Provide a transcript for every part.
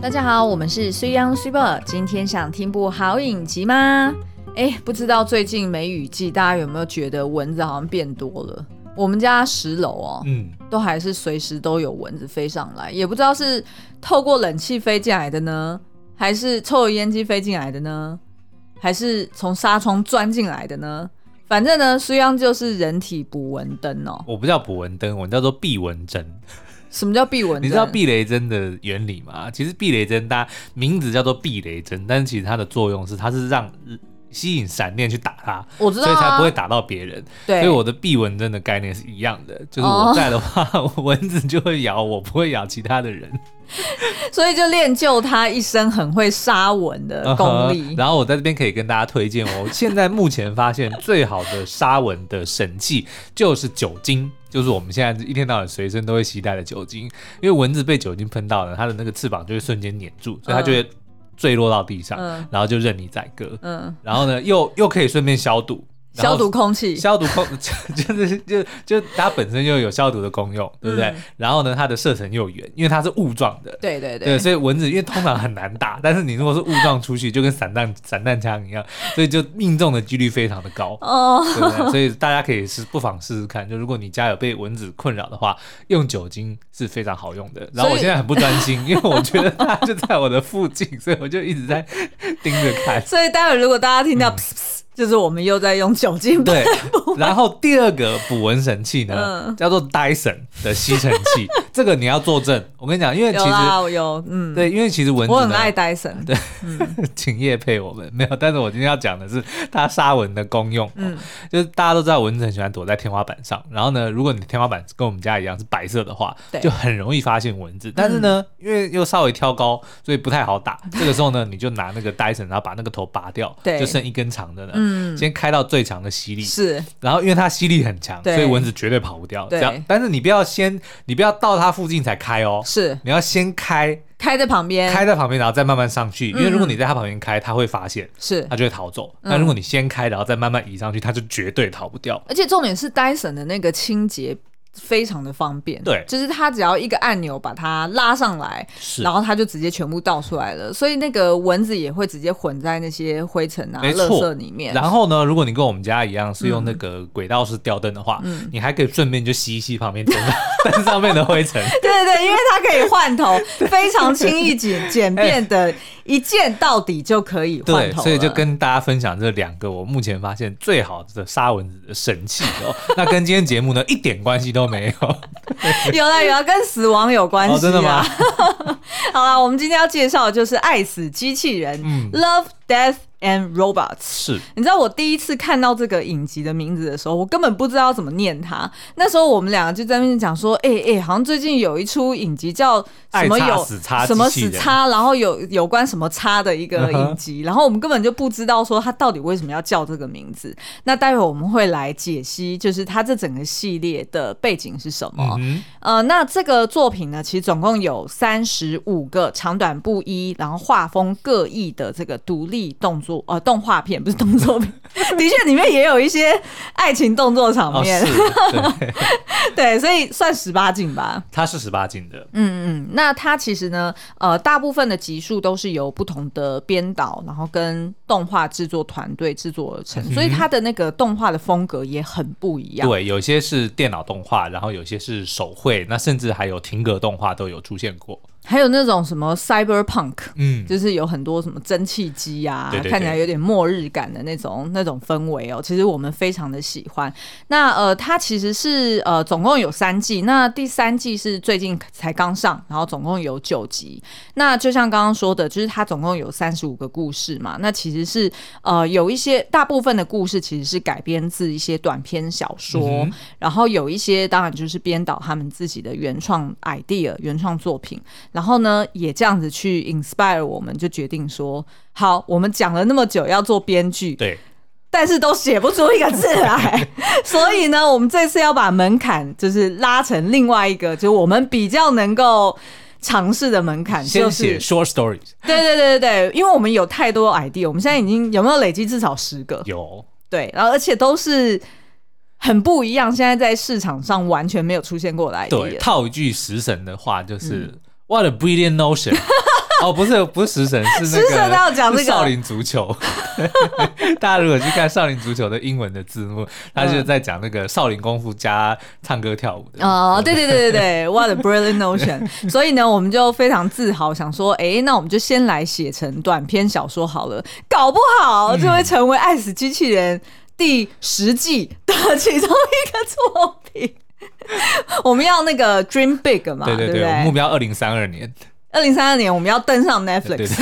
大家好，我们是 Young Super。今天想听部好影集吗？哎，不知道最近梅雨季，大家有没有觉得蚊子好像变多了？我们家十楼哦，嗯，都还是随时都有蚊子飞上来，也不知道是透过冷气飞进来的呢，还是抽油烟机飞进来的呢，还是从纱窗钻进来的呢？反正呢，Young 就是人体捕蚊灯哦。我不叫捕蚊灯，我叫做避蚊针。什么叫避蚊？你知道避雷针的原理吗？其实避雷针，它名字叫做避雷针，但是其实它的作用是，它是让。吸引闪电去打它，我知道啊，所以才不会打到别人。对，所以我的避蚊针的概念是一样的，就是我在的话，哦、蚊子就会咬我，不会咬其他的人。所以就练就他一身很会杀蚊的功 力。Uh-huh, 然后我在这边可以跟大家推荐，哦现在目前发现最好的杀蚊的神器就是酒精，就是我们现在一天到晚随身都会携带的酒精。因为蚊子被酒精喷到了，它的那个翅膀就会瞬间黏住，所以它就会。坠落到地上，嗯、然后就任你宰割，嗯，然后呢，又又可以顺便消毒。消毒空气，消毒空 就是就就它本身就有消毒的功用，对不对？嗯、然后呢，它的射程又远，因为它是雾状的，对对对，对，所以蚊子因为通常很难打，但是你如果是雾状出去，就跟散弹散弹枪一样，所以就命中的几率非常的高哦，对不对？所以大家可以试不妨试试看，就如果你家有被蚊子困扰的话，用酒精是非常好用的。然后我现在很不专心，因为我觉得它就在我的附近，所以我就一直在 盯着看。所以待会如果大家听到、嗯就是我们又在用酒精对，然后第二个捕蚊神器呢，嗯、叫做 Dyson 的吸尘器，这个你要作证。我跟你讲，因为其实有，有嗯，对，因为其实蚊子我很爱 Dyson，对，嗯、请业配我们。没有，但是我今天要讲的是它杀蚊的功用。嗯，就是大家都知道蚊子很喜欢躲在天花板上，然后呢，如果你天花板跟我们家一样是白色的话，对，就很容易发现蚊子。但是呢，嗯、因为又稍微挑高，所以不太好打。这个时候呢，你就拿那个 Dyson，然后把那个头拔掉，对，就剩一根长的了。嗯，先开到最强的吸力。是，然后因为它吸力很强，所以蚊子绝对跑不掉。这样，但是你不要先，你不要到它附近才开哦，是，你要先开，开在旁边，开在旁边，然后再慢慢上去。因为如果你在他旁边开，他会发现，是，他就会逃走。那如果你先开，然后再慢慢移上去，他就绝对逃不掉。而且重点是戴森的那个清洁。非常的方便，对，就是它只要一个按钮把它拉上来，是，然后它就直接全部倒出来了，所以那个蚊子也会直接混在那些灰尘啊、垃圾里面。然后呢，如果你跟我们家一样是用那个轨道式吊灯的话，嗯，你还可以顺便就吸一吸旁边灯 灯上面的灰尘。对对对，因为它可以换头，非常轻易简简便的，一键到底就可以换头。对，所以就跟大家分享这两个我目前发现最好的杀蚊子的神器哦。那跟今天节目呢一点关系都没有，有了有了，跟死亡有关系、哦、真的吗？好了，我们今天要介绍的就是《爱死机器人》嗯、，Love Death and Robots 是，你知道我第一次看到这个影集的名字的时候，我根本不知道怎么念它。那时候我们两个就在那边讲说，哎、欸、哎、欸，好像最近有一出影集叫什么有什么死叉，然后有有关什么叉的一个影集，然后我们根本就不知道说它到底为什么要叫这个名字。那待会我们会来解析，就是它这整个系列的背景是什么。嗯、呃，那这个作品呢，其实总共有三十五个长短不一，然后画风各异的这个独立动作。呃，动画片不是动作片，的确里面也有一些爱情动作场面，哦、对，对，所以算十八禁吧。它是十八禁的，嗯嗯。那它其实呢，呃，大部分的集数都是由不同的编导，然后跟动画制作团队制作而成，嗯、所以它的那个动画的风格也很不一样。对，有些是电脑动画，然后有些是手绘，那甚至还有停格动画都有出现过。还有那种什么 cyberpunk，嗯，就是有很多什么蒸汽机啊，对对对，看起来有点末日感的那种那种氛围哦。其实我们非常的喜欢。那呃，它其实是呃，总共有三季，那第三季是最近才刚上，然后总共有九集。那就像刚刚说的，就是它总共有三十五个故事嘛。那其实是呃，有一些大部分的故事其实是改编自一些短篇小说，嗯、然后有一些当然就是编导他们自己的原创 idea、原创作品。然后呢，也这样子去 inspire 我们，就决定说，好，我们讲了那么久要做编剧，对，但是都写不出一个字来，所以呢，我们这次要把门槛就是拉成另外一个，就是我们比较能够尝试的门槛，先写 short stories。对对对对对，因为我们有太多 idea，我们现在已经有没有累积至少十个？有，对，然后而且都是。很不一样，现在在市场上完全没有出现过来。对，套一句食神的话就是、嗯、“What a brilliant notion”。哦，不是不是食神，是那个食神要讲这个少林足球。大家如果去看少林足球的英文的字幕，他就在讲那个少林功夫加唱歌跳舞的。哦，对对对对对，What a brilliant notion！所以呢，我们就非常自豪，想说，哎，那我们就先来写成短篇小说好了，搞不好就会成为《爱死机器人》第十季的其中一个作品。我们要那个 dream big 嘛，对对对，对对，目标二零三二年。二零三二年我们要登上 Netflix。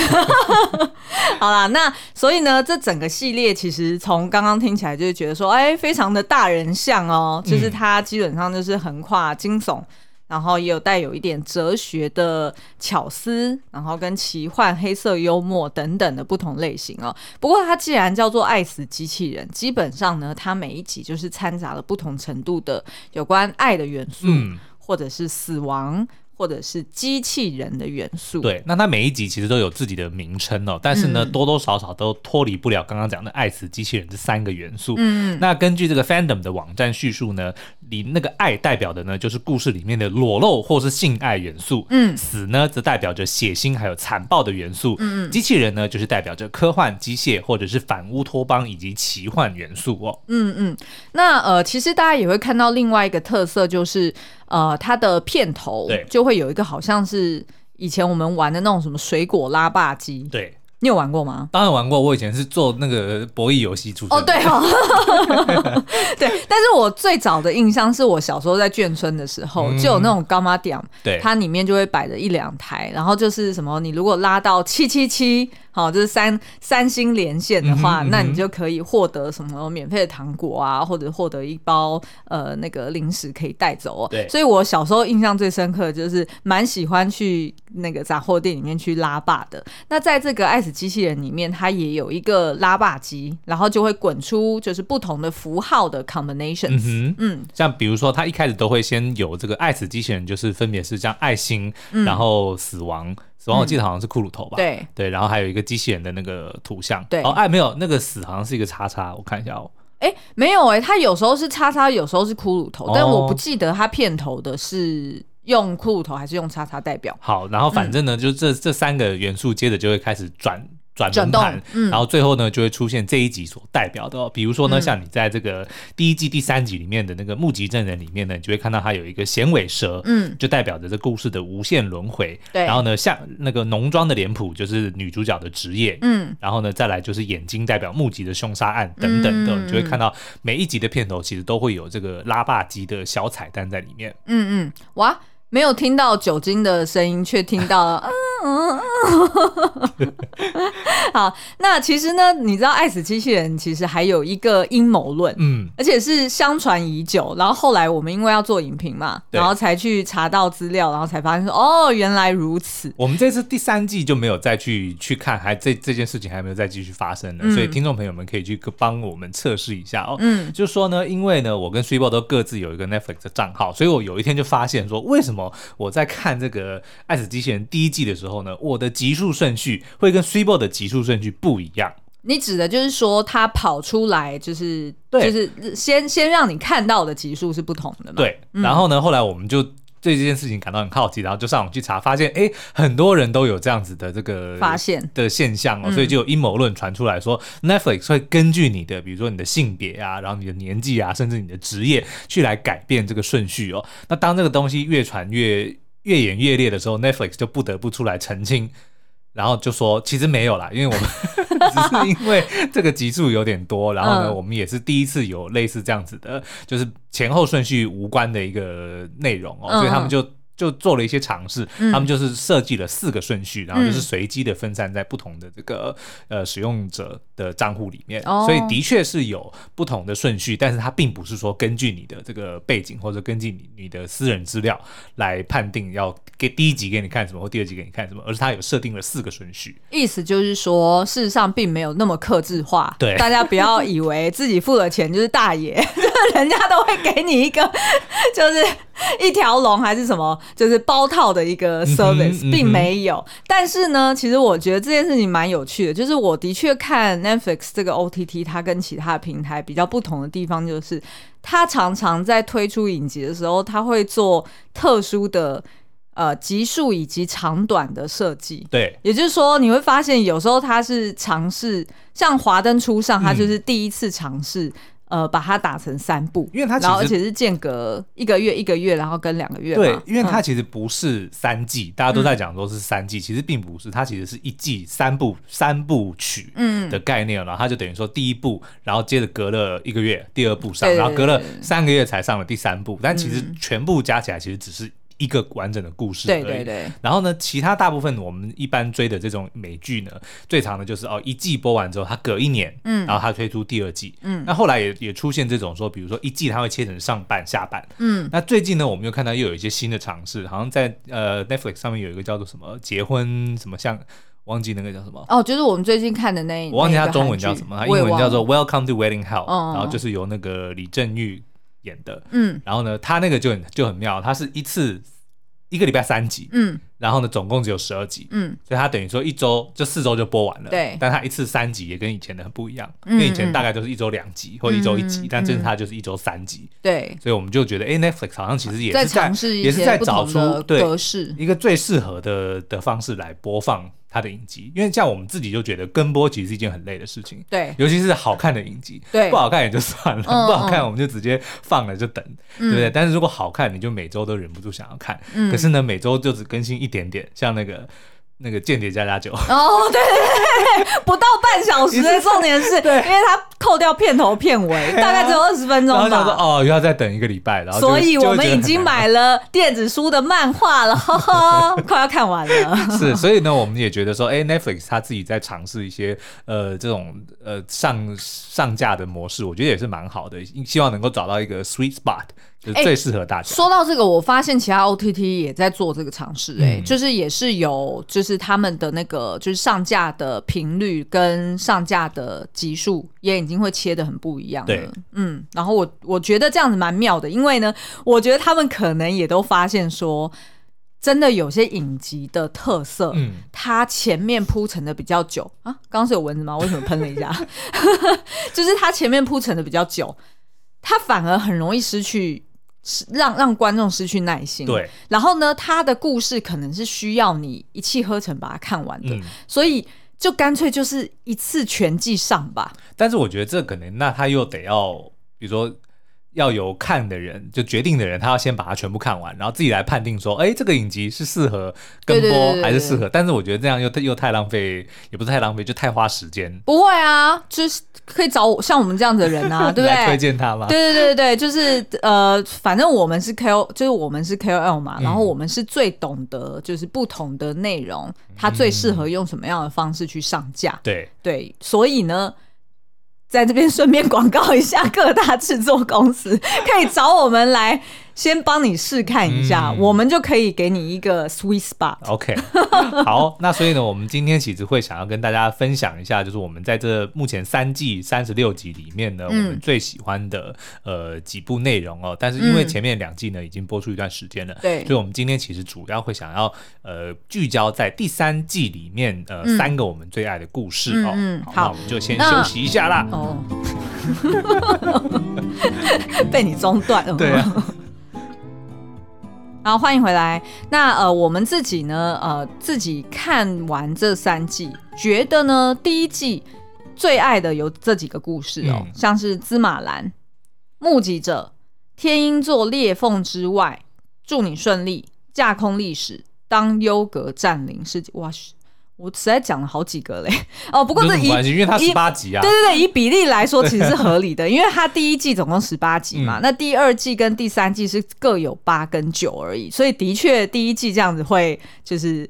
好啦，那所以呢，这整个系列其实从刚刚听起来就是觉得说，哎，非常的大人像哦，就是它基本上就是横跨惊悚。然后也有带有一点哲学的巧思，然后跟奇幻、黑色幽默等等的不同类型哦。不过它既然叫做《爱死机器人》，基本上呢，它每一集就是掺杂了不同程度的有关爱的元素，嗯、或者是死亡。或者是机器人的元素，对，那它每一集其实都有自己的名称哦，但是呢，嗯、多多少少都脱离不了刚刚讲的爱死机器人这三个元素。嗯，那根据这个 Fandom 的网站叙述呢，里那个爱代表的呢就是故事里面的裸露或是性爱元素，嗯，死呢则代表着血腥还有残暴的元素，嗯，机器人呢就是代表着科幻、机械或者是反乌托邦以及奇幻元素哦。嗯嗯，那呃，其实大家也会看到另外一个特色就是。呃，它的片头就会有一个好像是以前我们玩的那种什么水果拉霸机，对，你有玩过吗？当然玩过，我以前是做那个博弈游戏出身。哦，对哦，对。但是我最早的印象是我小时候在眷村的时候，嗯、就有那种柑仔店，对，它里面就会摆着一两台，然后就是什么，你如果拉到七七七。好，就是三三星连线的话，嗯嗯、那你就可以获得什么免费的糖果啊，或者获得一包呃那个零食可以带走哦。对，所以我小时候印象最深刻的就是蛮喜欢去那个杂货店里面去拉霸的。那在这个爱死机器人里面，它也有一个拉霸机，然后就会滚出就是不同的符号的 combinations。嗯，嗯像比如说，它一开始都会先有这个爱死机器人，就是分别是像爱心，嗯、然后死亡。死亡我记得好像是骷髅头吧？对对，然后还有一个机器人的那个图像。对哦，哎，没有那个死好像是一个叉叉，我看一下哦。哎，没有哎，它有时候是叉叉，有时候是骷髅头，哦、但我不记得它片头的是用骷髅头还是用叉叉代表。好，然后反正呢，嗯、就这这三个元素接着就会开始转。转轮盘，嗯、然后最后呢就会出现这一集所代表的、哦，比如说呢，嗯、像你在这个第一季第三集里面的那个目击证人里面呢，你就会看到它有一个衔尾蛇，嗯，就代表着这故事的无限轮回。对，然后呢，像那个浓妆的脸谱就是女主角的职业，嗯，然后呢再来就是眼睛代表目击的凶杀案等等的，嗯、你就会看到每一集的片头其实都会有这个拉霸机的小彩蛋在里面。嗯嗯，哇。没有听到酒精的声音，却听到了。嗯嗯。好，那其实呢，你知道《爱死机器人》其实还有一个阴谋论，嗯，而且是相传已久。然后后来我们因为要做影评嘛，对然后才去查到资料，然后才发现说，哦，原来如此。我们这次第三季就没有再去去看，还这这件事情还没有再继续发生呢。嗯、所以听众朋友们可以去帮我们测试一下哦。嗯，就是说呢，因为呢，我跟 Switchbot 都各自有一个 Netflix 的账号，所以我有一天就发现说，为什么？我在看这个《爱死机器人》第一季的时候呢，我的集数顺序会跟 Switchbot 的集数顺序不一样。你指的就是说，它跑出来就是对就是先先让你看到的集数是不同的嘛？对。然后呢，嗯、后来我们就对这件事情感到很好奇，然后就上网去查，发现哎，很多人都有这样子的这个发现的现象哦，所以就有阴谋论传出来说、嗯、Netflix 会根据你的，比如说你的性别啊，然后你的年纪啊，甚至你的职业，去来改变这个顺序哦。那当这个东西越传越越演越烈的时候，Netflix 就不得不出来澄清，然后就说其实没有啦，因为我们 只是因为这个集数有点多，然后呢，我们也是第一次有类似这样子的，就是前后顺序无关的一个内容哦，所以他们就。就做了一些尝试，嗯、他们就是设计了四个顺序，然后就是随机的分散在不同的这个、嗯、呃使用者的账户里面，哦、所以的确是有不同的顺序，但是它并不是说根据你的这个背景或者根据你你的私人资料来判定要给第一集给你看什么或第二集给你看什么，而是它有设定了四个顺序。意思就是说，事实上并没有那么克制化，对，大家不要以为自己付了钱就是大爷，人家都会给你一个 就是一条龙还是什么。就是包套的一个 service，嗯嗯、并没有。但是呢，其实我觉得这件事情蛮有趣的。就是我的确看 Netflix 这个 OTT，它跟其他平台比较不同的地方，就是它常常在推出影集的时候，它会做特殊的呃集数以及长短的设计。对，也就是说你会发现有时候它是尝试，像华灯初上，它就是第一次尝试。嗯呃，把它打成三部，因为它然后而且是间隔一个月一个月，然后跟两个月。对，因为它其实不是三季，嗯、大家都在讲说是三季，其实并不是，它其实是一季三部三部曲的概念，嗯、然后它就等于说第一部，然后接着隔了一个月，第二部上，然后隔了三个月才上了第三部，但其实全部加起来其实只是。一个完整的故事，对对对。然后呢，其他大部分我们一般追的这种美剧呢，最长的就是哦，一季播完之后，它隔一年，嗯，然后它推出第二季，嗯。那后来也也出现这种说，比如说一季它会切成上半下半，嗯。那最近呢，我们又看到又有一些新的尝试，好像在呃 Netflix 上面有一个叫做什么结婚什么像，忘记那个叫什么？哦，就是我们最近看的那一，我忘记它中文叫什么，它英文叫做 Welcome to Wedding Hell，然后就是由那个李正玉演的，嗯。然后呢，他那个就很就很妙，他是一次。一个礼拜三集，嗯，然后呢，总共只有十二集，嗯，所以他等于说一周就四周就播完了，对。但他一次三集也跟以前的很不一样，因为以前大概都是一周两集或一周一集，但这次他就是一周三集，对。所以我们就觉得，哎，Netflix 好像其实也是在也是在找出格式，一个最适合的的方式来播放。他的影集，因为像我们自己就觉得跟播其实是一件很累的事情，对，尤其是好看的影集，对，不好看也就算了，嗯、不好看我们就直接放了就等，嗯、对不对？但是如果好看，你就每周都忍不住想要看，嗯、可是呢，每周就只更新一点点，像那个。那个间谍加加酒哦，对对对，不到半小时的重点是，对，因为他扣掉片头片尾，大概只有二十分钟吧。然后说哦，又要再等一个礼拜，然后所以我们已经买了电子书的漫画了，呵呵，快要看完了。是，所以呢，我们也觉得说，哎，Netflix 他自己在尝试一些呃这种呃上上架的模式，我觉得也是蛮好的，希望能够找到一个 sweet spot。最适合大家。说到这个，我发现其他 OTT 也在做这个尝试，哎，就是也是有，就是他们的那个就是上架的频率跟上架的集数也已经会切的很不一样了。对，嗯，然后我我觉得这样子蛮妙的，因为呢，我觉得他们可能也都发现说，真的有些影集的特色，嗯，它前面铺陈的比较久啊。刚刚是有蚊子吗？为什么喷了一下？就是它前面铺陈的比较久，它反而很容易失去。让让观众失去耐心，对。然后呢，他的故事可能是需要你一气呵成把它看完的，嗯、所以就干脆就是一次全记上吧。但是我觉得这可能，那他又得要，比如说。要有看的人，就决定的人，他要先把它全部看完，然后自己来判定说，哎，这个影集是适合跟播还是适合？但是我觉得这样又又太浪费，也不是太浪费，就太花时间。不会啊，就是可以找我像我们这样子的人啊，对不对？来推荐他吗。对对对对，就是呃，反正我们是 KOL，就是我们是 KOL 嘛，然后我们是最懂得就是不同的内容，它最适合用什么样的方式去上架。对对，所以呢。在这边顺便广告一下，各大制作公司可以找我们来。先帮你试看一下，嗯、我们就可以给你一个 sweet spot。OK，好，那所以呢，我们今天其实会想要跟大家分享一下，就是我们在这目前三季三十六集里面呢，嗯、我们最喜欢的呃几部内容哦。但是因为前面两季呢已经播出一段时间了，对、嗯，所以我们今天其实主要会想要呃聚焦在第三季里面呃、嗯、三个我们最爱的故事哦。嗯，好，好，那我们就先休息一下啦。哦，被你中断了。对啊。好，欢迎回来。那呃，我们自己呢，呃，自己看完这三季，觉得呢，第一季最爱的有这几个故事哦，嗯、像是芝麻蓝、目击者、天鹰座裂缝之外、祝你顺利、架空历史、当优格占领世界，哇我实在讲了好几个嘞，哦，不过这以因为它十八集啊，对对对，以比例来说其实是合理的，因为它第一季总共十八集嘛，嗯、那第二季跟第三季是各有八跟九而已，所以的确第一季这样子会就是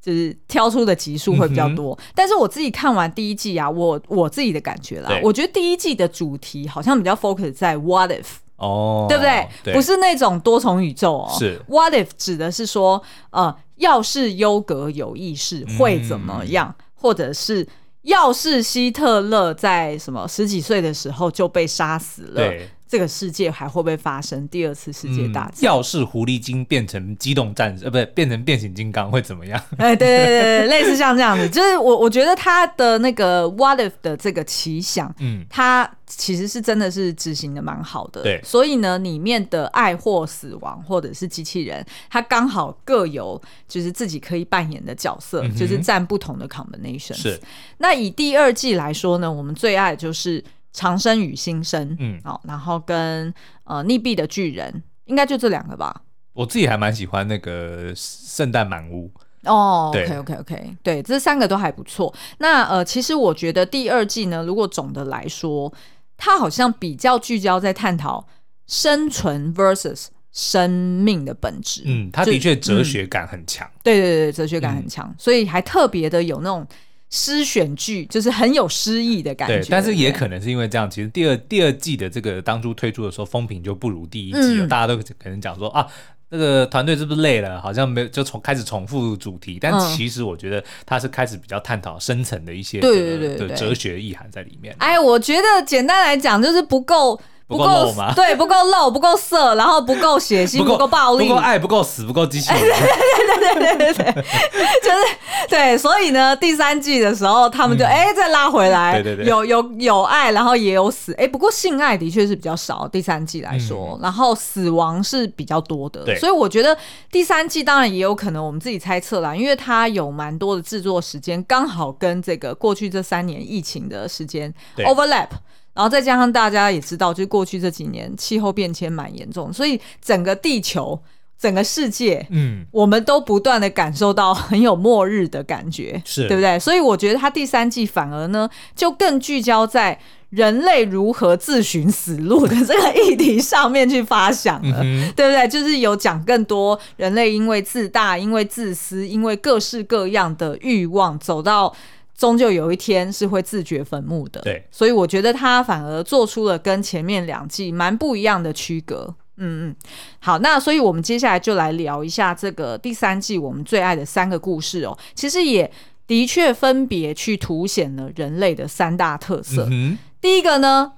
就是挑出的集数会比较多。嗯、但是我自己看完第一季啊，我我自己的感觉啦，我觉得第一季的主题好像比较 focus 在 what if 哦，对不对？对。不是那种多重宇宙哦，是。What if 指的是说呃。要是优格有意识会怎么样？嗯、或者是要是希特勒在什么十几岁的时候就被杀死了，对这个世界还会不会发生第二次世界大战？嗯、要是狐狸精变成机动战士，呃，不对，变成变形金刚会怎么样？哎，对对对对，类似像这样子，就是我我觉得他的那个 What If 的这个奇想，嗯，他其实是真的是执行的蛮好的。对，所以呢，里面的爱或死亡或者是机器人，它刚好各有就是自己可以扮演的角色，嗯、就是占不同的 combination。是。那以第二季来说呢，我们最爱的就是。长生与新生，嗯，好，然后跟呃溺毙的巨人，应该就这两个吧。我自己还蛮喜欢那个圣诞满屋哦。OK OK OK，对，这三个都还不错。那呃，其实我觉得第二季呢，如果总的来说，它好像比较聚焦在探讨生存 versus 生命的本质。嗯，它的确哲学感很强。嗯、对对对，哲学感很强，嗯、所以还特别的有那种。诗选剧就是很有诗意的感觉，对，但是也可能是因为这样，其实第二第二季的这个当初推出的时候风评就不如第一季了，嗯、大家都可能讲说啊，这个团队是不是累了？好像没有就重开始重复主题，但其实我觉得他是开始比较探讨深层的一些对对对哲学意涵在里面。哎，我觉得简单来讲就是不够。不够露吗？对，不够露，不够色，然后不够血腥，不够暴力，不够爱，不够死，不够机器人。对对对对对对，就是对。所以呢，第三季的时候，他们就哎、嗯欸、再拉回来，对对对，有有有爱，然后也有死。哎、欸，不过性爱的确是比较少，第三季来说，嗯、然后死亡是比较多的。对，所以我觉得第三季当然也有可能，我们自己猜测啦，因为它有蛮多的制作时间，刚好跟这个过去这三年疫情的时间 overlap。然后再加上大家也知道，就过去这几年气候变迁蛮严重，所以整个地球、整个世界，嗯，我们都不断的感受到很有末日的感觉，是对不对？所以我觉得它第三季反而呢，就更聚焦在人类如何自寻死路的这个议题上面去发想了，嗯、对不对？就是有讲更多人类因为自大、因为自私、因为各式各样的欲望走到。终究有一天是会自掘坟墓的，对，所以我觉得他反而做出了跟前面两季蛮不一样的区隔。嗯嗯，好，那所以我们接下来就来聊一下这个第三季我们最爱的三个故事哦。其实也的确分别去凸显了人类的三大特色。嗯，第一个呢，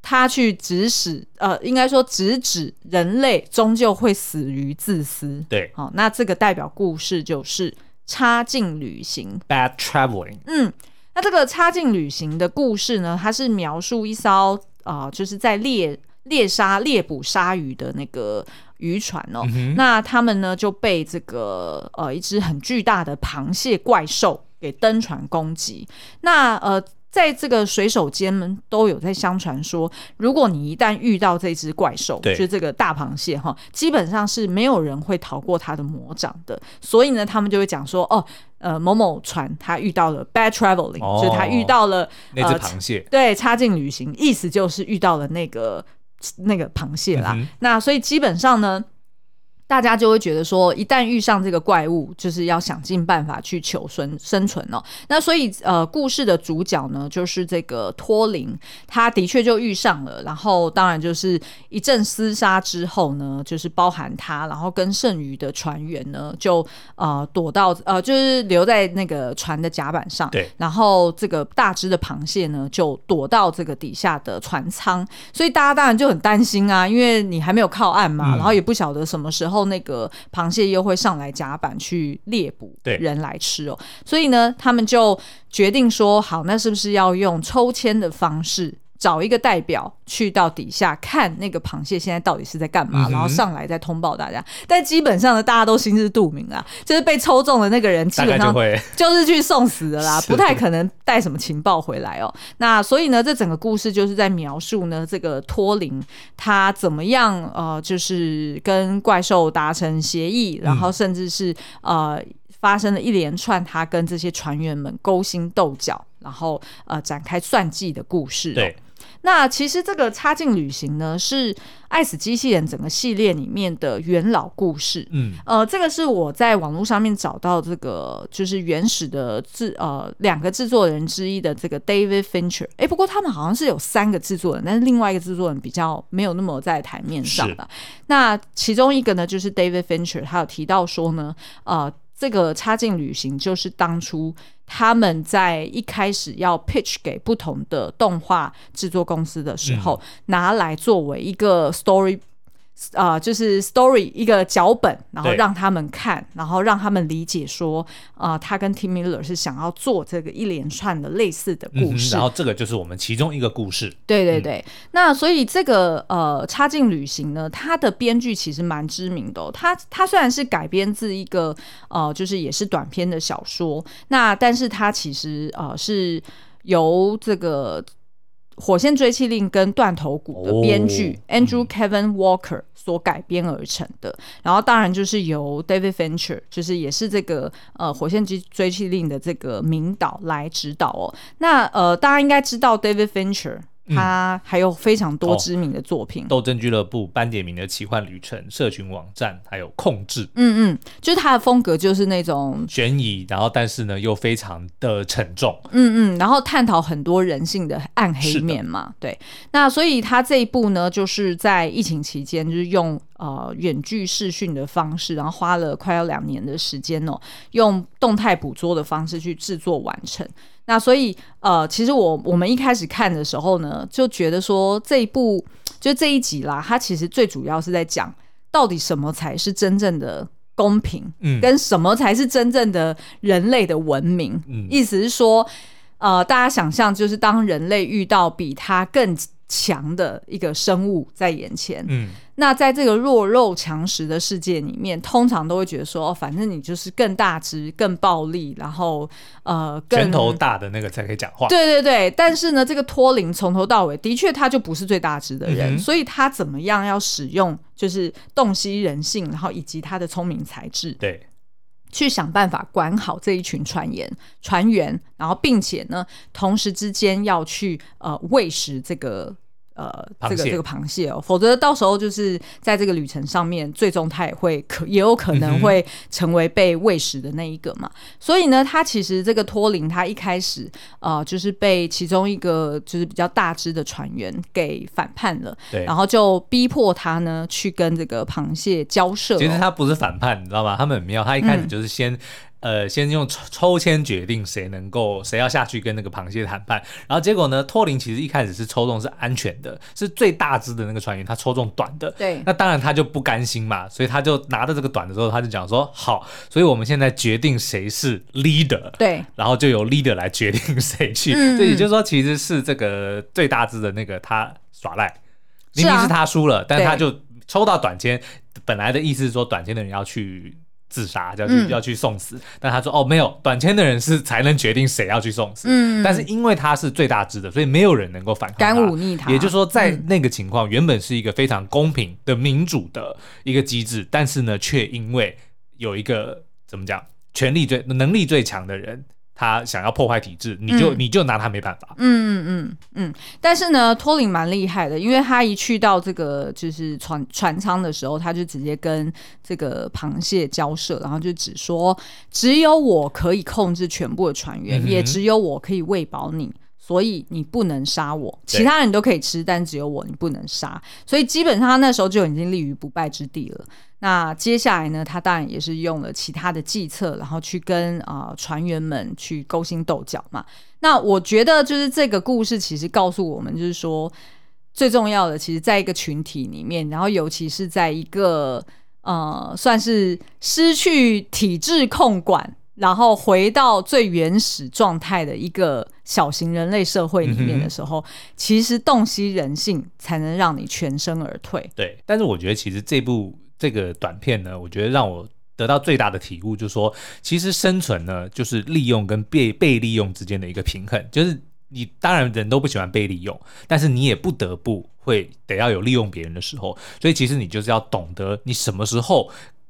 他去指使，呃，应该说直指人类终究会死于自私。对，好，那这个代表故事就是。插进旅行，Bad Traveling。嗯，那这个插进旅行的故事呢，它是描述一艘啊、呃，就是在猎猎杀猎捕鲨鱼的那个渔船哦。嗯、那他们呢就被这个呃一只很巨大的螃蟹怪兽给登船攻击。那呃。在这个水手间们都有在相传说，如果你一旦遇到这只怪兽，就是这个大螃蟹哈，基本上是没有人会逃过它的魔掌的。所以呢，他们就会讲说，哦，呃，某某船他遇到了 bad traveling，、哦、就是他遇到了那只螃蟹，呃、对，插进旅行，意思就是遇到了那个那个螃蟹啦。嗯、那所以基本上呢。大家就会觉得说，一旦遇上这个怪物，就是要想尽办法去求生生存哦。那所以，呃，故事的主角呢，就是这个托林，他的确就遇上了。然后，当然就是一阵厮杀之后呢，就是包含他，然后跟剩余的船员呢，就呃躲到呃，就是留在那个船的甲板上。对。然后，这个大只的螃蟹呢，就躲到这个底下的船舱。所以大家当然就很担心啊，因为你还没有靠岸嘛，嗯、然后也不晓得什么时候。后那个螃蟹又会上来甲板去猎捕人来吃哦，所以呢，他们就决定说，好，那是不是要用抽签的方式？找一个代表去到底下看那个螃蟹现在到底是在干嘛，嗯、然后上来再通报大家。但基本上呢，大家都心知肚明啊，就是被抽中的那个人基本上就是去送死的啦，不太可能带什么情报回来哦。那所以呢，这整个故事就是在描述呢，这个托林他怎么样呃，就是跟怪兽达成协议，然后甚至是呃发生了一连串他跟这些船员们勾心斗角，然后呃展开算计的故事、哦。对。那其实这个插进旅行呢，是《爱死机器人》整个系列里面的元老故事。嗯，呃，这个是我在网络上面找到这个就是原始的制呃两个制作人之一的这个 David Fincher。哎，不过他们好像是有三个制作人，但是另外一个制作人比较没有那么在台面上的。那其中一个呢，就是 David Fincher，他有提到说呢，呃。这个插进旅行就是当初他们在一开始要 pitch 给不同的动画制作公司的时候，嗯、拿来作为一个 story。啊、呃，就是 story 一个脚本，然后让他们看，然后让他们理解说，啊、呃，他跟 Tim Miller 是想要做这个一连串的类似的故事，嗯、然后这个就是我们其中一个故事。对对对，嗯、那所以这个呃，插进旅行呢，它的编剧其实蛮知名的、哦，他他虽然是改编自一个呃，就是也是短篇的小说，那但是它其实呃是由这个。《火线追缉令》跟《断头谷》的编剧 Andrew Kevin Walker 所改编而成的，然后当然就是由 David Fincher，就是也是这个呃《火线追追缉令》的这个名导来指导哦。那呃，大家应该知道 David Fincher。他还有非常多知名的作品，嗯《斗争俱乐部》、《班杰明的奇幻旅程》、社群网站，还有《控制》。嗯嗯，就是他的风格就是那种悬疑，然后但是呢又非常的沉重。嗯嗯，然后探讨很多人性的暗黑面嘛。的对，那所以他这一部呢，就是在疫情期间，就是用呃远距视讯的方式，然后花了快要两年的时间哦，用动态捕捉的方式去制作完成。那所以，呃，其实我我们一开始看的时候呢，就觉得说这一部就这一集啦，它其实最主要是在讲到底什么才是真正的公平，嗯，跟什么才是真正的人类的文明。嗯，意思是说，呃，大家想象就是当人类遇到比他更强的一个生物在眼前，嗯。那在这个弱肉强食的世界里面，通常都会觉得说，哦，反正你就是更大只、更暴力，然后呃，拳头大的那个才可以讲话。对对对，但是呢，这个托林从头到尾的确他就不是最大只的人，嗯、所以他怎么样要使用就是洞悉人性，然后以及他的聪明才智，对，去想办法管好这一群船员船员，然后并且呢，同时之间要去呃喂食这个。呃，这个这个螃蟹哦，否则到时候就是在这个旅程上面，最终他也会可也有可能会成为被喂食的那一个嘛。嗯、所以呢，他其实这个托林他一开始呃，就是被其中一个就是比较大只的船员给反叛了，对，然后就逼迫他呢去跟这个螃蟹交涉、哦。其实他不是反叛，你知道吗？他们很妙，他一开始就是先。嗯呃，先用抽抽签决定谁能够谁要下去跟那个螃蟹谈判，然后结果呢，托林其实一开始是抽中是安全的，是最大只的那个船员，他抽中短的。对，那当然他就不甘心嘛，所以他就拿着这个短的时候，他就讲说好，所以我们现在决定谁是 leader。对，然后就由 leader 来决定谁去。嗯嗯，所以也就是说，其实是这个最大只的那个他耍赖，明明是他输了，啊、但他就抽到短签，本来的意思是说短签的人要去。自杀要去、嗯、要去送死，但他说哦没有，短签的人是才能决定谁要去送死。嗯，但是因为他是最大只的，所以没有人能够反抗他。敢忤逆他。也就是说，在那个情况、嗯、原本是一个非常公平的民主的一个机制，但是呢，却因为有一个怎么讲，权力最能力最强的人。他想要破坏体制，你就、嗯、你就拿他没办法。嗯嗯嗯嗯。但是呢，托林蛮厉害的，因为他一去到这个就是船船舱的时候，他就直接跟这个螃蟹交涉，然后就只说只有我可以控制全部的船员，嗯、也只有我可以喂饱你，所以你不能杀我。其他人都可以吃，但只有我你不能杀。所以基本上他那时候就已经立于不败之地了。那接下来呢，他当然也是用了其他的计策，然后去跟啊、呃、船员们去勾心斗角嘛。那我觉得就是这个故事其实告诉我们，就是说最重要的，其实在一个群体里面，然后尤其是在一个呃算是失去体制控管，然后回到最原始状态的一个小型人类社会里面的时候，嗯、其实洞悉人性才能让你全身而退。对，但是我觉得其实这部。这个短片呢，我觉得让我得到最大的体悟，就是说，其实生存呢，就是利用跟被被利用之间的一个平衡。就是你当然人都不喜欢被利用，但是你也不得不会得要有利用别人的时候。所以其实你就是要懂得你什么时候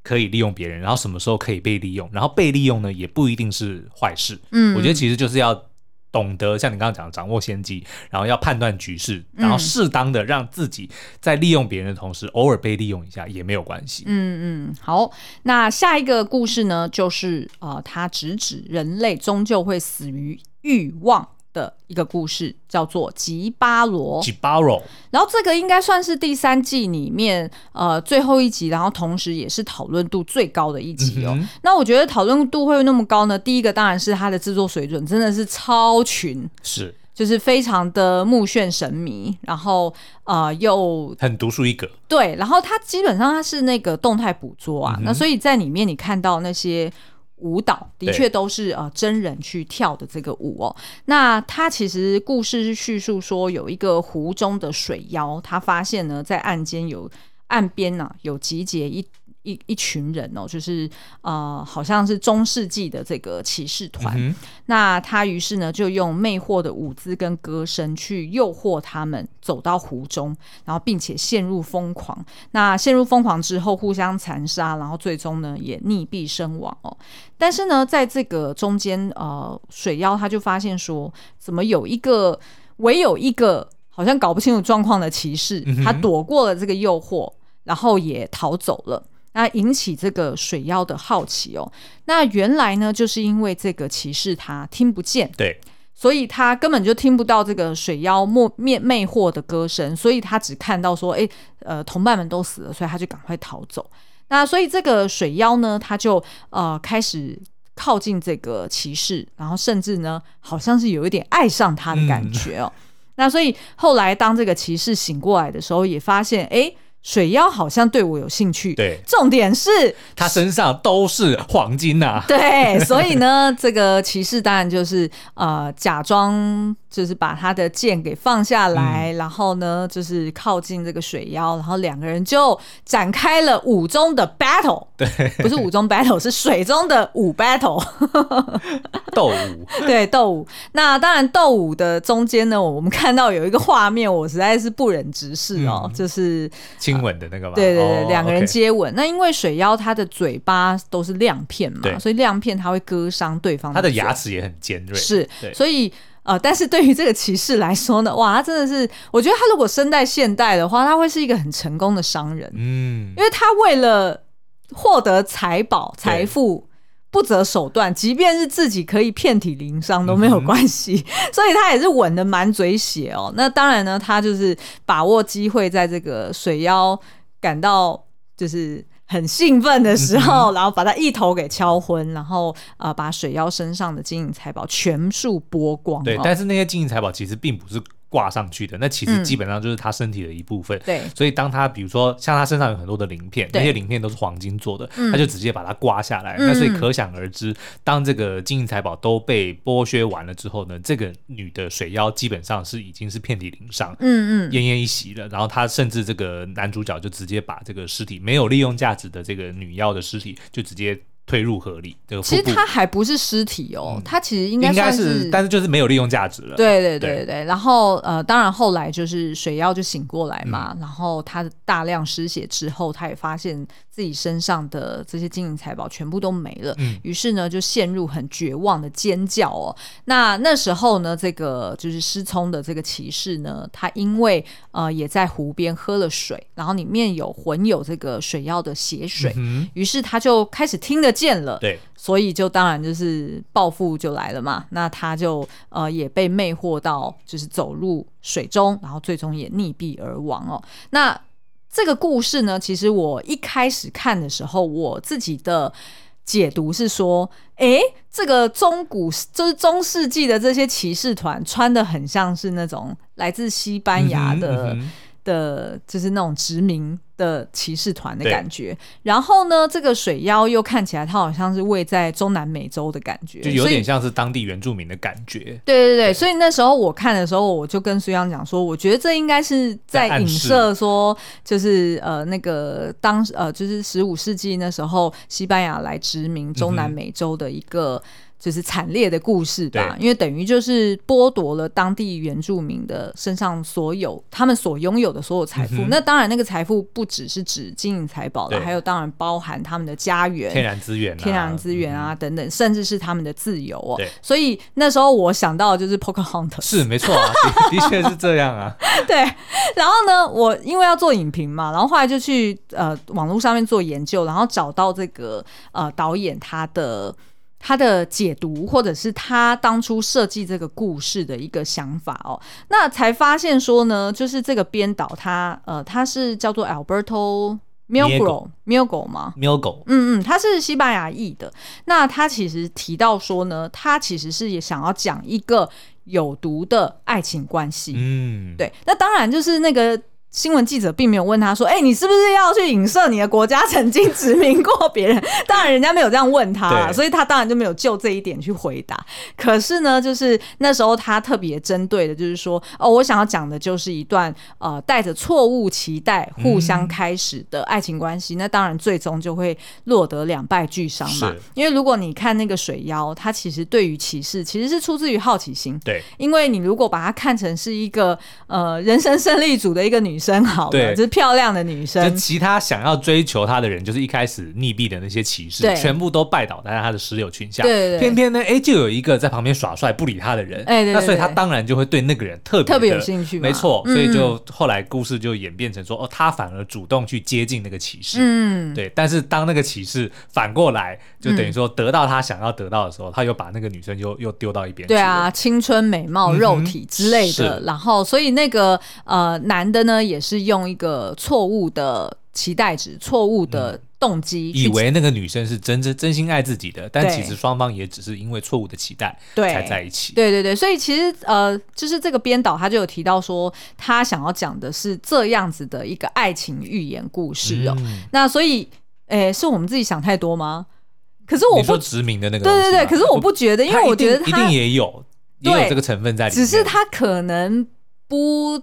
可以利用别人，然后什么时候可以被利用，然后被利用呢，也不一定是坏事。嗯，我觉得其实就是要。懂得像你刚刚讲的掌握先机，然后要判断局势，然后适当的让自己在利用别人的同时，偶尔被利用一下也没有关系。嗯嗯，好，那下一个故事呢，就是呃，他直指人类终究会死于欲望的一个故事，叫做《吉巴罗》。吉巴罗。然后这个应该算是第三季里面呃最后一集，然后同时也是讨论度最高的一集哦。嗯、那我觉得讨论度会那么高呢？第一个当然是它的制作水准真的是超群，是。就是非常的目眩神迷，然后呃又很独树一格。对，然后它基本上它是那个动态捕捉啊，嗯、那所以在里面你看到那些舞蹈的确都是呃真人去跳的这个舞哦。那他其实故事是叙述说有一个湖中的水妖，他发现呢在岸间有岸边呢、啊、有集结一。一一群人哦，就是呃，好像是中世纪的这个骑士团。嗯、那他于是呢，就用魅惑的舞姿跟歌声去诱惑他们走到湖中，然后并且陷入疯狂。那陷入疯狂之后，互相残杀，然后最终呢也溺毙身亡哦。但是呢，在这个中间，呃，水妖他就发现说，怎么有一个唯有一个好像搞不清楚状况的骑士，他躲过了这个诱惑，然后也逃走了。那引起这个水妖的好奇哦。那原来呢，就是因为这个骑士他听不见，对，所以他根本就听不到这个水妖魅魅魅惑的歌声，所以他只看到说，哎，呃，同伴们都死了，所以他就赶快逃走。那所以这个水妖呢，他就呃开始靠近这个骑士，然后甚至呢，好像是有一点爱上他的感觉哦。嗯、那所以后来当这个骑士醒过来的时候，也发现，哎。水妖好像对我有兴趣，对，重点是他身上都是黄金呐、啊，对，所以呢，这个骑士当然就是呃假装。就是把他的剑给放下来，嗯、然后呢，就是靠近这个水妖，然后两个人就展开了舞中的 battle。对，不是舞中 battle，是水中的舞 battle。斗舞，对，斗舞。那当然，斗舞的中间呢，我们看到有一个画面，我实在是不忍直视哦，嗯、就是亲吻的那个吧。对对对，两、哦、个人接吻。那因为水妖它的嘴巴都是亮片嘛，所以亮片它会割伤对方的。它的牙齿也很尖锐，是，对所以。呃，但是对于这个骑士来说呢，哇，他真的是，我觉得他如果生在现代的话，他会是一个很成功的商人，嗯，因为他为了获得财宝、财富，不择手段，即便是自己可以遍体鳞伤都没有关系，嗯、所以他也是吻得满嘴血哦。那当然呢，他就是把握机会，在这个水妖感到就是。很兴奋的时候，然后把他一头给敲昏，然后呃，把水妖身上的金银财宝全数剥光。对，但是那些金银财宝其实并不是。挂上去的那其实基本上就是他身体的一部分，嗯、对，所以当他比如说像他身上有很多的鳞片，那些鳞片都是黄金做的，嗯、他就直接把它刮下来，嗯、那所以可想而知，当这个金银财宝都被剥削完了之后呢，这个女的水妖基本上是已经是遍体鳞伤，嗯嗯，奄奄一息了。然后他甚至这个男主角就直接把这个尸体没有利用价值的这个女妖的尸体就直接。推入河里，这个其实它还不是尸体哦，它、嗯、其实应该算是，是，但是就是没有利用价值了。对对对对，对然后呃，当然后来就是水妖就醒过来嘛，嗯、然后他大量失血之后，他也发现自己身上的这些金银财宝全部都没了，嗯、于是呢就陷入很绝望的尖叫哦。那那时候呢，这个就是失聪的这个骑士呢，他因为呃也在湖边喝了水，然后里面有混有这个水药的血水，嗯、于是他就开始听得。见了，对，所以就当然就是报复就来了嘛。那他就呃也被魅惑到，就是走入水中，然后最终也溺毙而亡哦。那这个故事呢，其实我一开始看的时候，我自己的解读是说，哎，这个中古就是中世纪的这些骑士团穿的很像是那种来自西班牙的。嗯的就是那种殖民的骑士团的感觉，然后呢，这个水妖又看起来它好像是位在中南美洲的感觉，就有点像是当地原住民的感觉。对对对，对。所以那时候我看的时候，我就跟苏央讲说，我觉得这应该是在影射说，就是呃那个当呃就是十五世纪那时候西班牙来殖民中南美洲的一个。嗯就是惨烈的故事吧，因为等于就是剥夺了当地原住民的身上所有他们所拥有的所有财富。嗯、那当然，那个财富不只是指金银财宝了，还有当然包含他们的家园、天然资源、天然资源啊、嗯、等等，甚至是他们的自由哦。所以那时候我想到的就是 Pocahontas，是没错啊，的确是这样啊。对，然后呢，我因为要做影评嘛，然后后来就去呃网络上面做研究，然后找到这个呃导演他的。他的解读，或者是他当初设计这个故事的一个想法哦，那才发现说呢，就是这个编导他呃，他是叫做 Alberto Milgro，Milgro 吗？Milgro，嗯嗯，他是西班牙裔的。那他其实提到说呢，他其实是也想要讲一个有毒的爱情关系。嗯，对。那当然就是那个。新闻记者并没有问他说：“哎、欸，你是不是要去影射你的国家曾经殖民过别人？”当然，人家没有这样问他，所以他当然就没有就这一点去回答。可是呢，就是那时候他特别针对的，就是说，哦，我想要讲的就是一段呃带着错误期待互相开始的爱情关系。嗯、那当然，最终就会落得两败俱伤嘛。因为如果你看那个水妖，他其实对于骑士其实是出自于好奇心。对，因为你如果把它看成是一个呃人生胜利组的一个女。生好，对，就是漂亮的女生。就其他想要追求她的人，就是一开始溺毙的那些骑士，全部都拜倒在她的石榴裙下。对，对，偏偏呢，哎、欸，就有一个在旁边耍帅不理她的人。哎，那所以他当然就会对那个人特别特别有兴趣。没错，所以就后来故事就演变成说，哦，他反而主动去接近那个骑士。嗯，对。但是当那个骑士反过来，就等于说得到他想要得到的时候，他又把那个女生又又丢到一边。对啊，青春美貌、肉体之类的。然后，所以那个呃男的呢？也是用一个错误的期待值、错误的动机、嗯，以为那个女生是真真真心爱自己的，但其实双方也只是因为错误的期待才在一起。对对对，所以其实呃，就是这个编导他就有提到说，他想要讲的是这样子的一个爱情寓言故事哦。嗯、那所以，哎，是我们自己想太多吗？可是我说殖民的那个，对对对，可是我不觉得，因为我觉得他一定也有也有这个成分在里面，只是他可能不。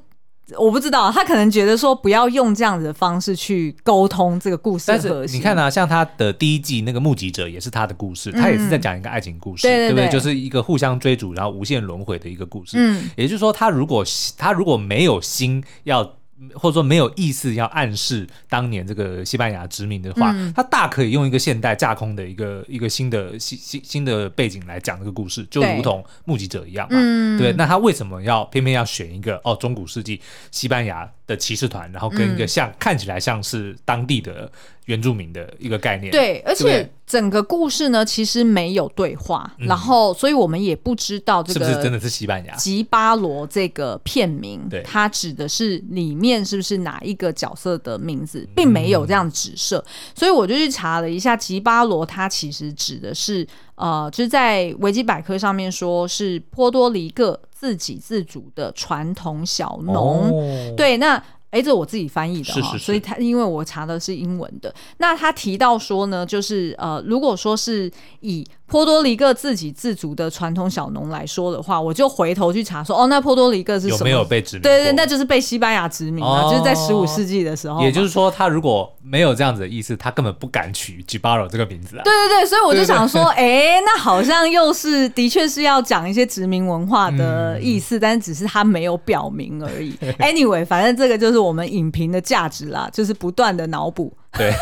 我不知道，他可能觉得说不要用这样子的方式去沟通这个故事的核心。但是你看啊，像他的第一季那个目击者也是他的故事，嗯、他也是在讲一个爱情故事，对，不对？就是一个互相追逐然后无限轮回的一个故事。嗯，也就是说，他如果他如果没有心要。或者说没有意思要暗示当年这个西班牙殖民的话，嗯、他大可以用一个现代架空的一个一个新的新新新的背景来讲这个故事，就如同目击者一样嘛，嗯、对，那他为什么要偏偏要选一个哦中古世纪西班牙的骑士团，然后跟一个像、嗯、看起来像是当地的原住民的一个概念？对，而且。整个故事呢，其实没有对话，嗯、然后，所以我们也不知道这个是不是真的是西班牙吉巴罗这个片名，对，它指的是里面是不是哪一个角色的名字，并没有这样指涉，嗯、所以我就去查了一下，吉巴罗它其实指的是，呃，就是在维基百科上面说是波多黎各自给自足的传统小农，哦、对，那。哎，这我自己翻译的哈，所以他因为我查的是英文的，那他提到说呢，就是呃，如果说是以波多黎各自给自足的传统小农来说的话，我就回头去查说，哦，那波多黎各是什么？有没有被殖民？对对，那就是被西班牙殖民了，哦、就是在十五世纪的时候。也就是说，他如果没有这样子的意思，他根本不敢取吉巴罗这个名字啊。对对对，所以我就想说，哎，那好像又是的确是要讲一些殖民文化的意思，嗯、但是只是他没有表明而已。Anyway，反正这个就是我们影评的价值啦，就是不断的脑补。对，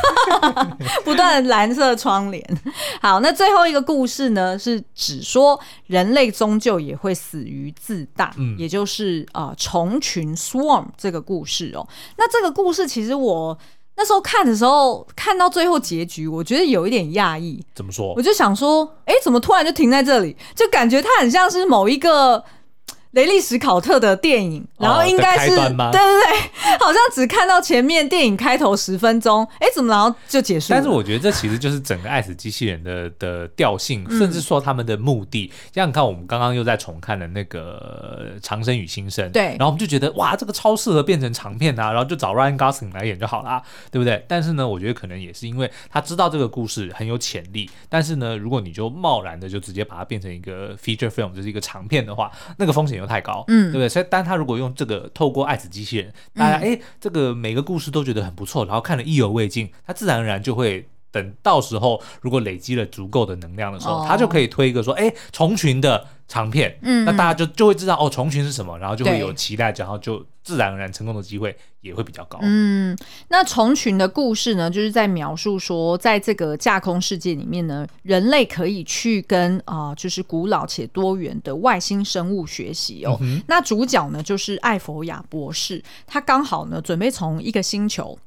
不断的蓝色窗帘。好，那最后一个故事呢，是指说人类终究也会死于自大，嗯，也就是呃虫群 swarm 这个故事哦。那这个故事其实我那时候看的时候，看到最后结局，我觉得有一点讶异。怎么说？我就想说，哎，怎么突然就停在这里？就感觉它很像是某一个。雷利·史考特的电影，然后应该是、哦、对对对，好像只看到前面电影开头十分钟，哎，怎么然后就结束了？但是我觉得这其实就是整个《爱死机器人》的的调性，甚至说他们的目的。像你看，我们刚刚又在重看了那个《长生与新生》，对，然后我们就觉得哇，这个超适合变成长片啊，然后就找 Ryan Gosling 来演就好啦，对不对？但是呢，我觉得可能也是因为他知道这个故事很有潜力，但是呢，如果你就贸然的就直接把它变成一个 feature film，就是一个长片的话，那个风险。太高，嗯，对不对？所以，但他如果用这个透过爱子机器人，大家哎，这个每个故事都觉得很不错，然后看了意犹未尽，他自然而然就会等到时候，如果累积了足够的能量的时候，他就可以推一个说，哎，虫群的长片，嗯，那大家就就会知道哦，虫群是什么，然后就会有期待，然后就自然而然成功的机会也会比较高。嗯，那虫群的故事呢，就是在描述说，在这个架空世界里面呢，人类可以去跟啊、呃，就是古老且多元的外星生物学习哦。嗯、那主角呢，就是艾佛雅博士，他刚好呢准备从一个星球。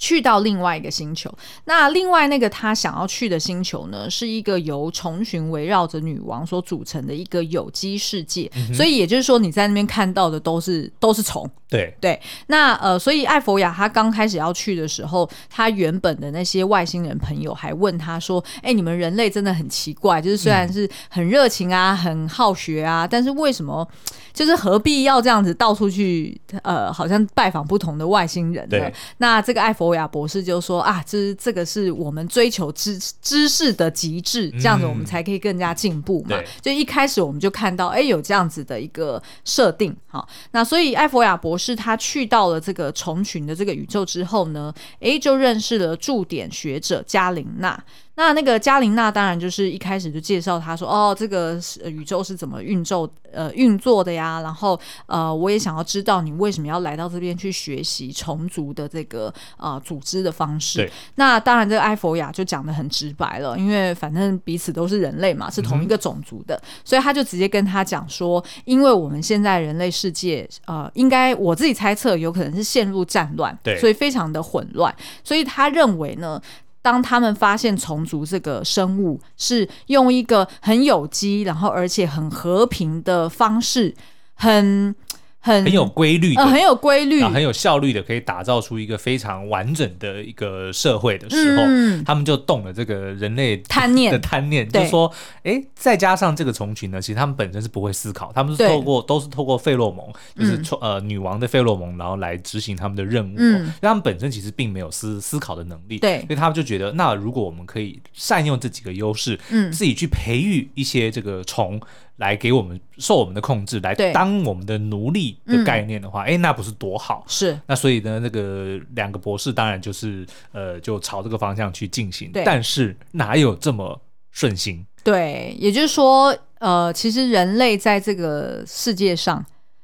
去到另外一个星球，那另外那个他想要去的星球呢，是一个由虫群围绕着女王所组成的一个有机世界，嗯、所以也就是说你在那边看到的都是都是虫。对对，那呃，所以艾佛雅他刚开始要去的时候，他原本的那些外星人朋友还问他说：“哎，你们人类真的很奇怪，就是虽然是很热情啊，很好学啊，但是为什么就是何必要这样子到处去呃，好像拜访不同的外星人呢？”，那这个艾佛。欧亚博士就说啊，这这个是我们追求知知识的极致，这样子我们才可以更加进步嘛。嗯、就一开始我们就看到，哎，有这样子的一个设定，好，那所以艾佛雅博士他去到了这个虫群的这个宇宙之后呢，哎，就认识了驻点学者加琳娜。那那个加琳娜当然就是一开始就介绍他说哦，这个宇宙是怎么运作呃运作的呀？然后呃，我也想要知道你为什么要来到这边去学习虫族的这个呃组织的方式。那当然，这个艾佛雅就讲的很直白了，因为反正彼此都是人类嘛，是同一个种族的，嗯、所以他就直接跟他讲说，因为我们现在人类世界呃，应该我自己猜测有可能是陷入战乱，对，所以非常的混乱，所以他认为呢。当他们发现虫族这个生物是用一个很有机，然后而且很和平的方式，很。很很有规律的，呃，很有规律，很有效率的，可以打造出一个非常完整的一个社会的时候，嗯、他们就动了这个人类贪念。的贪念，就是说，哎对，再加上这个虫群呢，其实他们本身是不会思考，他们是透过都是透过费洛蒙，就是虫呃女王的费洛蒙，然后来执行他们的任务，嗯，因为他们本身其实并没有思思考的能力，对，所以他们就觉得，那如果我们可以善用这几个优势，嗯，自己去培育一些这个虫。来给我们受我们的控制，来当我们的奴隶的概念的话，哎、嗯，那不是多好？是。那所以呢，那个两个博士当然就是呃，就朝这个方向去进行。对。但是哪有这么顺心？对，也就是说，呃，其实人类在这个世界上，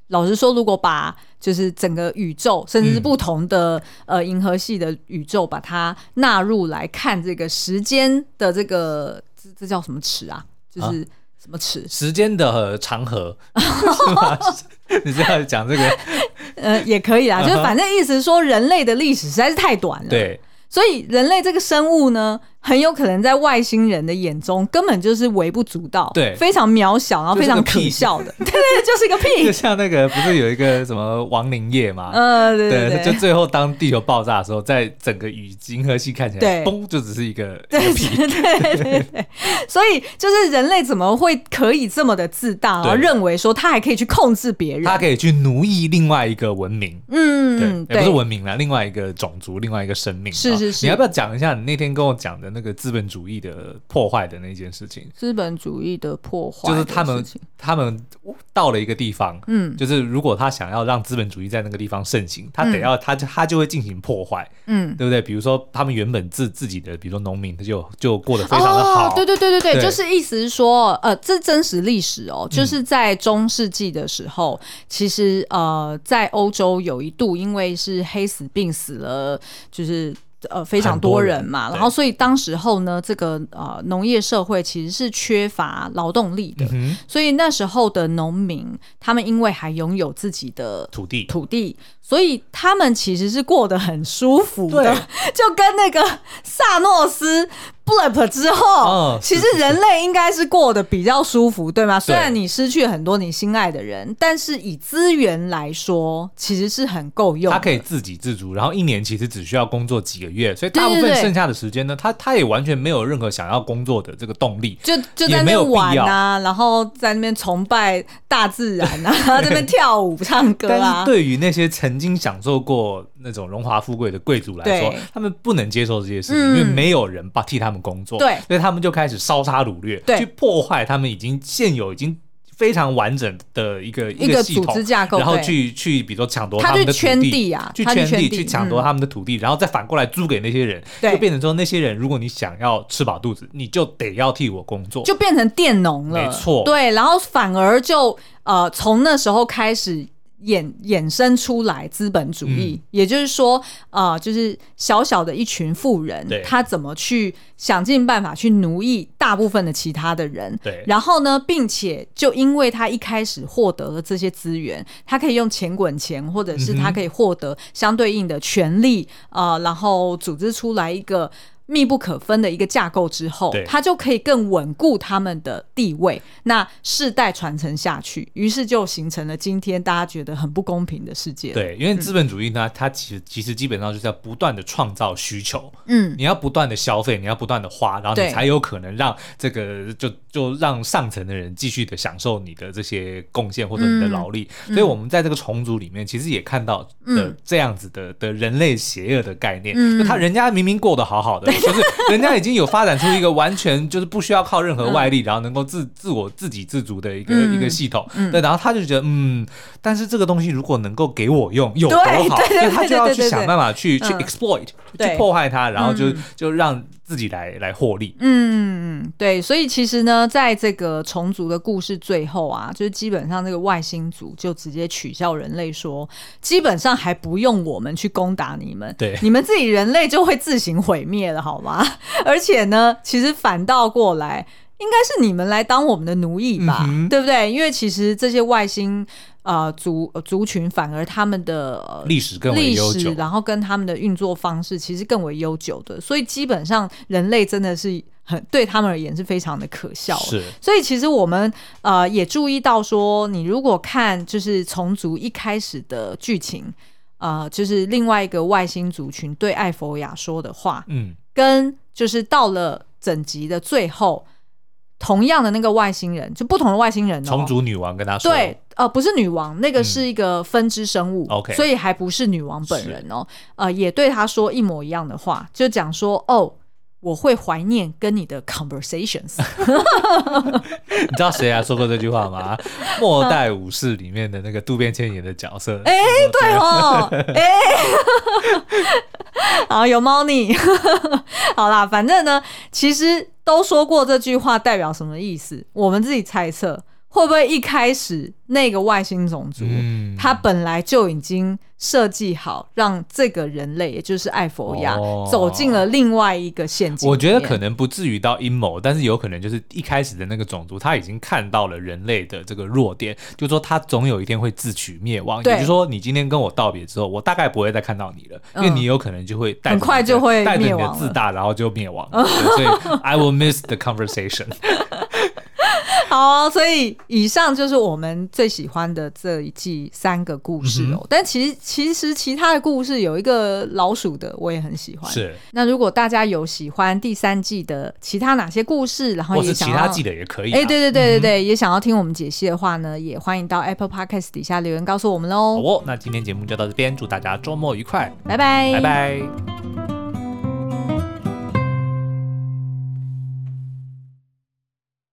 老实说，如果把就是整个宇宙，甚至是不同的、嗯、呃银河系的宇宙，把它纳入来看这个时间的这个这这叫什么尺啊？就是。啊什么尺？时间的长河是吗？你是要讲这个？呃，也可以啦，就是反正意思是说，人类的历史实在是太短了。对，所以人类这个生物呢，很有可能在外星人的眼中根本就是微不足道，对，非常渺小，然后非常可笑的，对对，就是一个屁。就像那个不是有一个什么亡灵夜吗？呃，对对，就最后当地球爆炸的时候，在整个宇银河系看起来，嘣，就只是一个屁。对对对，所以就是人类怎么会可以这么的自大，然后认为说他还可以去控制别人，他可以去奴役另外一个文明，嗯，对，也不是文明啦，另外一个种族，另外一个生命。是是是，你要不要讲一下你那天跟我讲的？那个资本主义的破坏的那件事情，资本主义的破坏就是他们他们到了一个地方，嗯，就是如果他想要让资本主义在那个地方盛行，他得要他他就会进行破坏，嗯，对不对？比如说他们原本自自己的，比如说农民，他就就过得非常的好，对对对对对，就是意思是说，呃，这真实历史哦，就是在中世纪的时候，其实呃，在欧洲有一度因为是黑死病死了，就是。呃，非常多人嘛，然后所以当时候呢，这个呃农业社会其实是缺乏劳动力的，嗯、所以那时候的农民，他们因为还拥有自己的土地，土地，所以他们其实是过得很舒服的，就跟那个萨诺斯。Blip 之后，哦、其实人类应该是过得比较舒服，对吗？对，虽然你失去很多你心爱的人，但是以资源来说，其实是很够用。他可以自给自足，然后一年其实只需要工作几个月，所以大部分剩下的时间呢，他他也完全没有任何想要工作的这个动力，就就在那边玩啊，然后在那边崇拜大自然啊，在那边跳舞唱歌啊。但是对于那些曾经享受过那种荣华富贵的贵族来说，他们不能接受这些事情，嗯、因为没有人帮替他们。工作对，所以他们就开始烧杀掳掠，对。去破坏他们已经现有已经非常完整的一个一个组织架构，然后去去比如说抢夺他们的土地啊，去圈地去抢夺他们的土地，然后再反过来租给那些人，就变成说那些人，如果你想要吃饱肚子，你就得要替我工作，就变成佃农了，没错，对，然后反而就呃从那时候开始。衍衍生出来资本主义，嗯、也就是说，啊、呃，就是小小的一群富人，他怎么去想尽办法去奴役大部分的其他的人，对，然后呢，并且就因为他一开始获得了这些资源，他可以用钱滚钱，或者是他可以获得相对应的权利，啊、嗯呃，然后组织出来一个。密不可分的一个架构之后，它就可以更稳固他们的地位，那世代传承下去，于是就形成了今天大家觉得很不公平的世界。对，因为资本主义呢，嗯、它其实其实基本上就是要不断的创造需求，嗯，你要不断的消费，你要不断的花，然后你才有可能让这个就就让上层的人继续的享受你的这些贡献或者你的劳力。嗯、所以，我们在这个重组里面，其实也看到的这样子的、嗯、的人类邪恶的概念，嗯，就他人家明明过得好好的。就是人家已经有发展出一个完全就是不需要靠任何外力，嗯、然后能够自自我自给自足的一个、嗯、一个系统，嗯、对，然后他就觉得嗯，但是这个东西如果能够给我用，有多好，所以他就要去想办法去去 exploit，、嗯、去破坏它，然后就就让。自己来来获利，嗯嗯对，所以其实呢，在这个虫族的故事最后啊，就是基本上这个外星族就直接取笑人类说，基本上还不用我们去攻打你们，对，你们自己人类就会自行毁灭了，好吗？而且呢，其实反倒过来，应该是你们来当我们的奴役吧，嗯、对不对？因为其实这些外星。呃，族族群反而他们的历史更为悠久，然后跟他们的运作方式其实更为悠久的，所以基本上人类真的是很对他们而言是非常的可笑。是，所以其实我们呃也注意到说，你如果看就是虫族一开始的剧情，呃，就是另外一个外星族群对艾佛雅说的话，嗯，跟就是到了整集的最后。同样的那个外星人，就不同的外星人哦。虫族女王跟他说，对，呃，不是女王，那个是一个分支生物，嗯、OK，所以还不是女王本人哦。呃，也对他说一模一样的话，就讲说，哦，我会怀念跟你的 conversations。你知道谁还说过这句话吗？末代武士里面的那个渡边谦演的角色。哎、欸，对哦，哎。好，有猫腻。好啦，反正呢，其实都说过这句话代表什么意思，我们自己猜测。会不会一开始那个外星种族，嗯、他本来就已经设计好让这个人类，也就是艾佛亚，哦、走进了另外一个陷阱？我觉得可能不至于到阴谋，但是有可能就是一开始的那个种族，他已经看到了人类的这个弱点，就是说他总有一天会自取灭亡。也就是说，你今天跟我道别之后，我大概不会再看到你了，嗯、因为你有可能就会很快就会带着你的自大，然后就灭亡。所以，I will miss the conversation。好，所以以上就是我们最喜欢的这一季三个故事哦。嗯、但其实，其实其他的故事有一个老鼠的，我也很喜欢。是。那如果大家有喜欢第三季的其他哪些故事，然后也想要其他季的也可以、啊。哎、欸，对对对对对，嗯、也想要听我们解析的话呢，也欢迎到 Apple Podcast 底下留言告诉我们喽。好哦，那今天节目就到这边，祝大家周末愉快，拜拜，拜拜。